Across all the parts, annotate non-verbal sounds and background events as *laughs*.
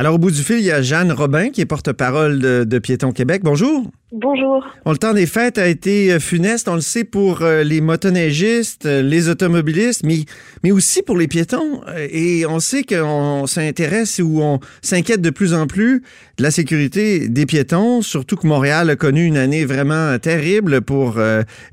Alors, au bout du fil, il y a Jeanne Robin, qui est porte-parole de, de Piéton Québec. Bonjour. Bonjour. le temps des fêtes a été euh, funeste, on le sait, pour euh, les motoneigistes, euh, les automobilistes, mais, mais aussi pour les piétons. Et on sait qu'on s'intéresse ou on s'inquiète de plus en plus de la sécurité des piétons, surtout que Montréal a connu une année vraiment terrible pour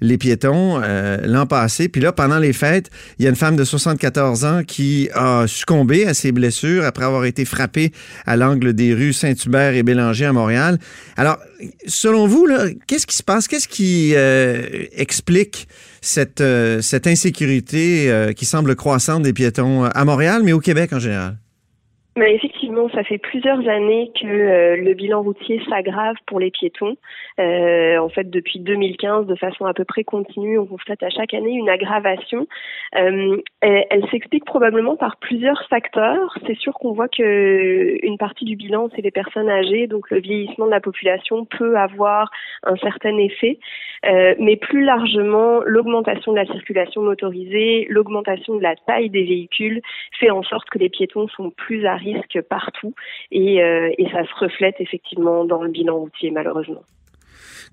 les piétons l'an passé. Puis là, pendant les fêtes, il y a une femme de 74 ans qui a succombé à ses blessures après avoir été frappée à l'angle des rues Saint-Hubert et Bélanger à Montréal. Alors, selon vous, qu'est-ce qui se passe? Qu'est-ce qui euh, explique cette, euh, insécurité euh, qui semble croissante des piétons à Montréal, mais au Québec en général? Effectivement, ça fait plusieurs années que euh, le bilan routier s'aggrave pour les piétons. Euh, en fait, depuis 2015, de façon à peu près continue, on constate à chaque année une aggravation. Euh, elle, s'explique probablement par plusieurs facteurs. C'est sûr qu'on voit que une partie du bilan, c'est les personnes âgées, donc le vieillissement de la population peut avoir un certain effet. Mais plus largement, l'augmentation de la circulation motorisée, l'augmentation de la taille des véhicules fait en sorte que les piétons sont plus à risque partout et, euh, et ça se reflète effectivement dans le bilan routier malheureusement.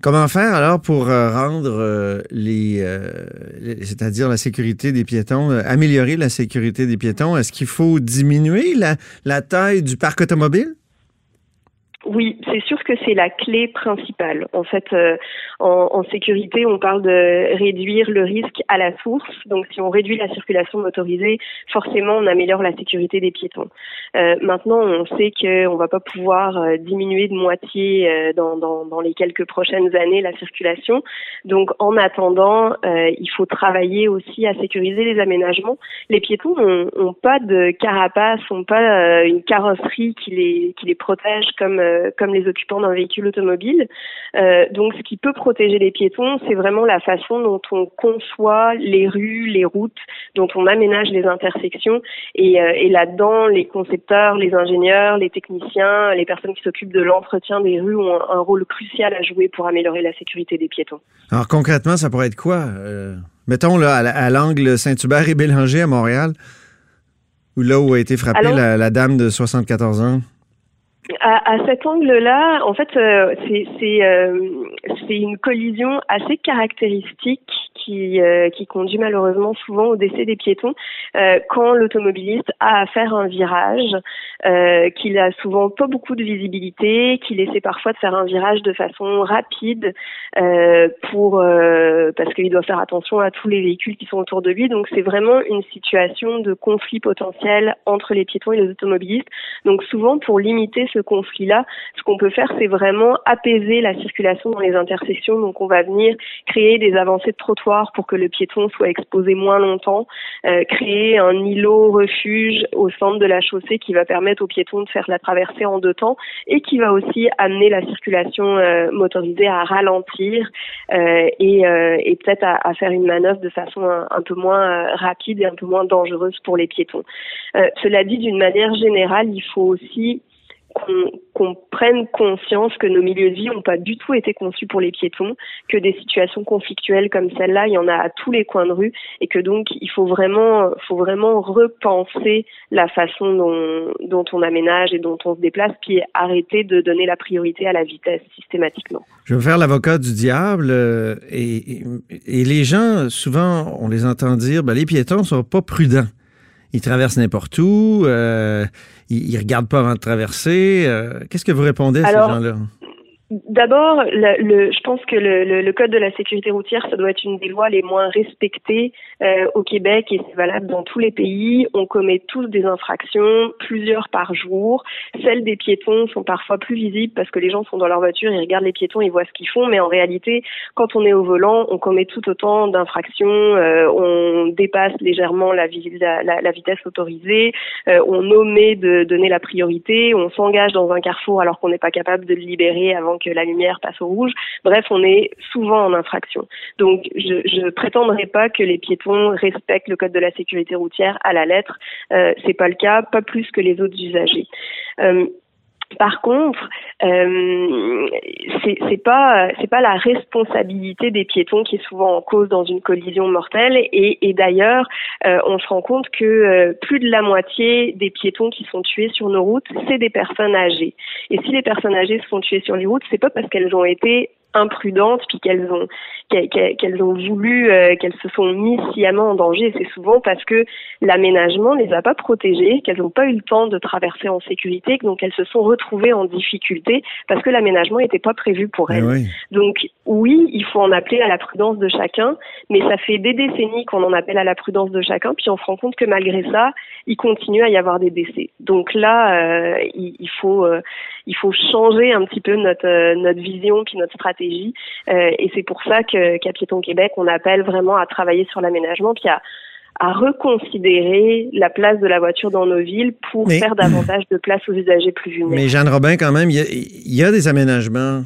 Comment faire alors pour euh, rendre les, c'est-à-dire la sécurité des piétons, améliorer la sécurité des piétons? Est-ce qu'il faut diminuer la taille du parc automobile? Oui, c'est sûr que c'est la clé principale. En fait, euh, en, en, sécurité, on parle de réduire le risque à la source. Donc, si on réduit la circulation motorisée, forcément, on améliore la sécurité des piétons. Euh, maintenant, on sait qu'on va pas pouvoir euh, diminuer de moitié euh, dans, dans, dans, les quelques prochaines années la circulation. Donc, en attendant, il faut travailler aussi à sécuriser les aménagements. Les piétons ont, pas de carapace, ont pas une carrosserie qui les qui les protège comme euh, comme les occupants d'un véhicule automobile. Euh, donc, ce qui peut protéger les piétons, c'est vraiment la façon dont on conçoit les rues, les routes, dont on aménage les intersections. Et, euh, et là-dedans, les concepteurs, les ingénieurs, les techniciens, les personnes qui s'occupent de l'entretien des rues ont un, rôle crucial à jouer pour améliorer la sécurité des piétons. Alors concrètement, ça pourrait être quoi Mettons là à l'angle Saint-Hubert et Bélanger à Montréal, où là où a été frappée la, la dame de 74 ans? À, à, cet angle-là, en fait, euh, c'est euh, une collision assez caractéristique qui, euh, qui conduit malheureusement souvent au décès des piétons euh, quand l'automobiliste a à faire un virage, euh, qu'il a souvent pas beaucoup de visibilité, qu'il essaie parfois de faire un virage de façon rapide euh, pour euh, parce qu'il doit faire attention à tous les véhicules qui sont autour de lui. Donc c'est vraiment une situation de conflit potentiel entre les piétons et les automobilistes. Donc souvent pour limiter ce conflit-là, ce qu'on peut faire c'est vraiment apaiser la circulation dans les intersections. Donc on va venir créer des avancées de pour que le piéton soit exposé moins longtemps, euh, créer un îlot refuge au centre de la chaussée qui va permettre aux piétons de faire la traversée en deux temps et qui va aussi amener la circulation euh, motorisée à ralentir euh, et, et peut-être à, faire une manœuvre de façon un, peu moins rapide et un peu moins dangereuse pour les piétons. cela dit, d'une manière générale, il faut aussi qu'on prenne conscience que nos milieux de vie n'ont pas du tout été conçus pour les piétons, que des situations conflictuelles comme celle-là, il y en a à tous les coins de rue, et que donc il faut vraiment, faut vraiment repenser la façon dont, on aménage et dont on se déplace, puis arrêter de donner la priorité à la vitesse systématiquement. Je vais faire l'avocat du diable, euh, et, les gens, souvent, on les entend dire, ben, les piétons sont pas prudents ils traversent n'importe où, euh, ils, ne regardent pas avant de traverser. Euh, qu'est-ce que vous répondez à ces gens-là? D'abord, le, je pense que le, le, code de la sécurité routière, ça doit être une des lois les moins respectées euh, au Québec et c'est valable dans tous les pays. On commet tous des infractions, plusieurs par jour. Celles des piétons sont parfois plus visibles parce que les gens sont dans leur voiture, ils regardent les piétons, ils voient ce qu'ils font, mais en réalité, quand on est au volant, on commet tout autant d'infractions. Euh, on dépasse légèrement la, la, la vitesse autorisée, euh, on omet de donner la priorité, on s'engage dans un carrefour alors qu'on n'est pas capable de le libérer avant que la lumière passe au rouge. Bref, on est souvent en infraction. Donc, je ne prétendrai pas que les piétons respectent le code de la sécurité routière à la lettre. Euh, c'est pas le cas, pas plus que les autres usagers. Euh, par contre, euh, c'est pas la responsabilité des piétons qui est souvent en cause dans une collision mortelle. Et, et d'ailleurs, euh, on se rend compte que euh, plus de la moitié des piétons qui sont tués sur nos routes, c'est des personnes âgées. Et si les personnes âgées se font tuer sur les routes, c'est pas parce qu'elles ont été imprudentes puis qu'elles ont qu'elles ont voulu euh, qu'elles se sont mises sciemment en danger c'est souvent parce que l'aménagement ne les a pas protégées qu'elles n'ont pas eu le temps de traverser en sécurité donc elles se sont retrouvées en difficulté parce que l'aménagement n'était pas prévu pour eh elles. donc oui il faut en appeler à la prudence de chacun mais ça fait des décennies qu'on en appelle à la prudence de chacun puis on se rend compte que malgré ça il continue à y avoir des décès. Donc là euh, il, il, faut euh, il faut changer un petit peu notre notre vision puis notre stratégie euh, et c'est pour ça que qu'à Piéton Québec, on appelle vraiment à travailler sur l'aménagement, puis à, reconsidérer la place de la voiture dans nos villes pour faire davantage de place aux usagers plus vulnérables. Mais Jeanne Robin, quand même, il y a des aménagements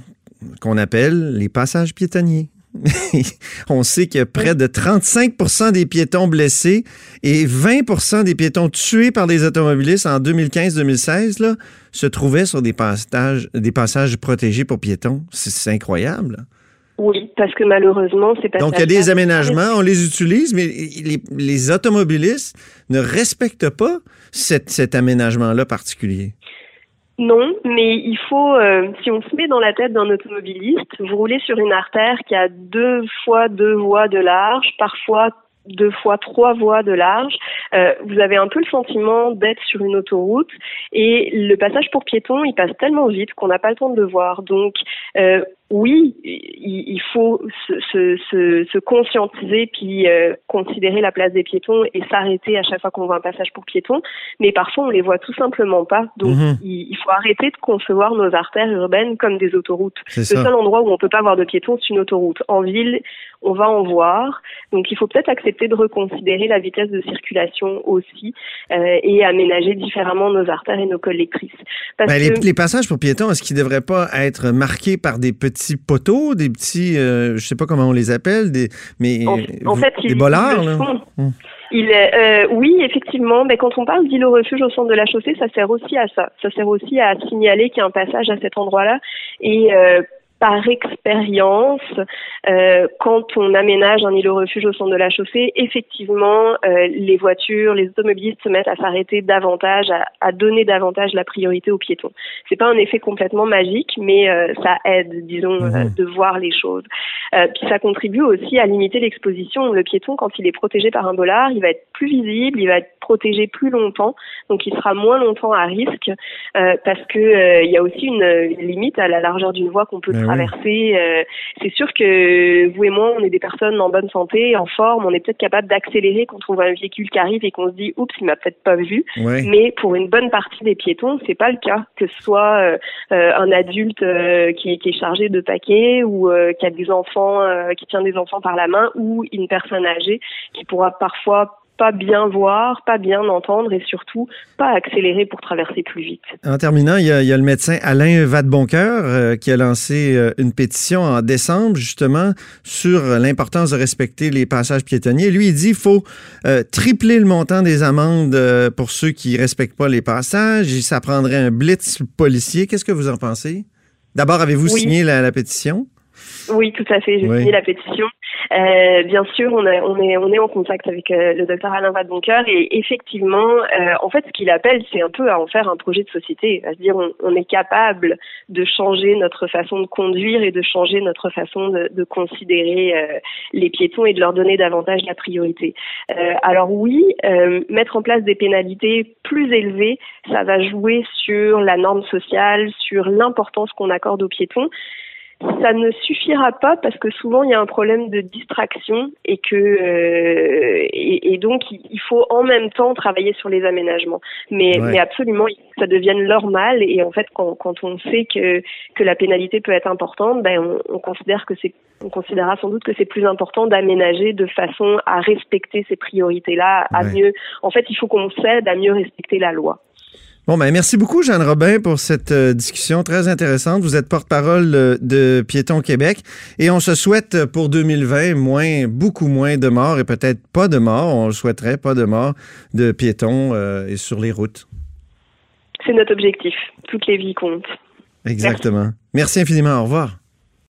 qu'on appelle les passages piétonniers. *laughs* on sait que près de 35% des piétons blessés et 20% des piétons tués par des automobilistes en 2015-2016 se trouvaient sur des passages, des passages protégés pour piétons. C'est incroyable. Oui, parce que malheureusement, c'est pas. Donc, il y a des aménagements, on les utilise, mais les, automobilistes ne respectent pas cet aménagement-là particulier. Non, mais il faut, euh, si on se met dans la tête d'un automobiliste, vous roulez sur une artère qui a deux fois deux voies de large, parfois deux fois trois voies de large, euh, vous avez un peu le sentiment d'être sur une autoroute et le passage pour piétons, il passe tellement vite qu'on n'a pas le temps de le voir. Donc, euh, oui, il faut se, se, se, conscientiser puis euh, considérer la place des piétons et s'arrêter à chaque fois qu'on voit un passage pour piétons. Mais parfois, on les voit tout simplement pas. Donc, mhm. il, faut arrêter de concevoir nos artères urbaines comme des autoroutes. Le seul endroit où on peut pas voir de piétons, c'est une autoroute. En ville, on va en voir. Donc, il faut peut-être accepter de reconsidérer la vitesse de circulation aussi euh, et aménager différemment nos artères et nos collectrices. Ben, les, les, passages pour piétons, est-ce qu'ils ne devraient pas être marqués par des petits petits poteaux, des petits, euh, je sais pas comment on les appelle, des, mais en, fait, des bollards. Hum. Il euh, oui, effectivement, mais quand on parle d'île au refuge au centre de la chaussée, ça sert aussi à ça. Ça sert aussi à signaler qu'il y a un passage à cet endroit-là. Et euh, par expérience, euh, quand on aménage un îlot refuge au centre de la chaussée, effectivement, euh, les voitures, les automobilistes se mettent à s'arrêter davantage, à, donner davantage la priorité aux piétons. C'est pas un effet complètement magique, mais euh, ça aide, disons, mhm. de voir les choses. puis ça contribue aussi à limiter l'exposition. Le piéton, quand il est protégé par un bollard, il va être plus visible, il va être protégé plus longtemps, donc il sera moins longtemps à risque, parce que il y a aussi une, limite à la largeur d'une voie qu'on peut traverser. Euh, c'est sûr que vous et moi, on est des personnes en bonne santé, en forme, on est peut-être capable d'accélérer quand on voit un véhicule qui arrive et qu'on se dit oups, il m'a peut-être pas vu. Mais pour une bonne partie des piétons, c'est pas le cas. Que ce soit euh, euh, un adulte qui, qui, est chargé de paquets ou qui a des enfants, qui tient des enfants par la main, ou une personne âgée qui pourra parfois pas bien voir, pas bien entendre et surtout pas accélérer pour traverser plus vite. En terminant, il y a, le médecin Alain Vadeboncoeur euh, qui a lancé euh, une pétition en décembre justement sur l'importance de respecter les passages piétonniers. Lui, il dit qu'il faut euh, tripler le montant des amendes pour ceux qui respectent pas les passages. Ça prendrait un blitz policier. Qu'est-ce que vous en pensez? D'abord, avez-vous signé la, pétition? Oui, tout à fait. J'ai signé la pétition. Euh, bien sûr, on, on, est, on est en contact avec euh, le docteur Alain Vadeboncoeur et effectivement, euh, en fait, ce qu'il appelle, c'est un peu à en faire un projet de société, à se dire on, on, est capable de changer notre façon de conduire et de changer notre façon de, de considérer les piétons et de leur donner davantage la priorité. alors oui, mettre en place des pénalités plus élevées, ça va jouer sur la norme sociale, sur l'importance qu'on accorde aux piétons ça ne suffira pas parce que souvent il y a un problème de distraction et que euh, et, donc il faut en même temps travailler sur les aménagements. Mais, mais absolument, ça devienne normal et en fait quand, quand on sait que que la pénalité peut être importante, ben on, on considère que c'est on considérera sans doute que c'est plus important d'aménager de façon à respecter ces priorités-là, à mieux. En fait, il faut qu'on s'aide à mieux respecter la loi. Bon, ben merci beaucoup, Jeanne Robin, pour cette euh, discussion très intéressante. Vous êtes porte-parole euh, de Piéton Québec et on se souhaite euh, pour 2020 moins, beaucoup moins de morts et peut-être pas de morts. On le souhaiterait, pas de morts de piétons et sur les routes. C'est notre objectif. Toutes les vies comptent. Exactement. Merci infiniment. Au revoir.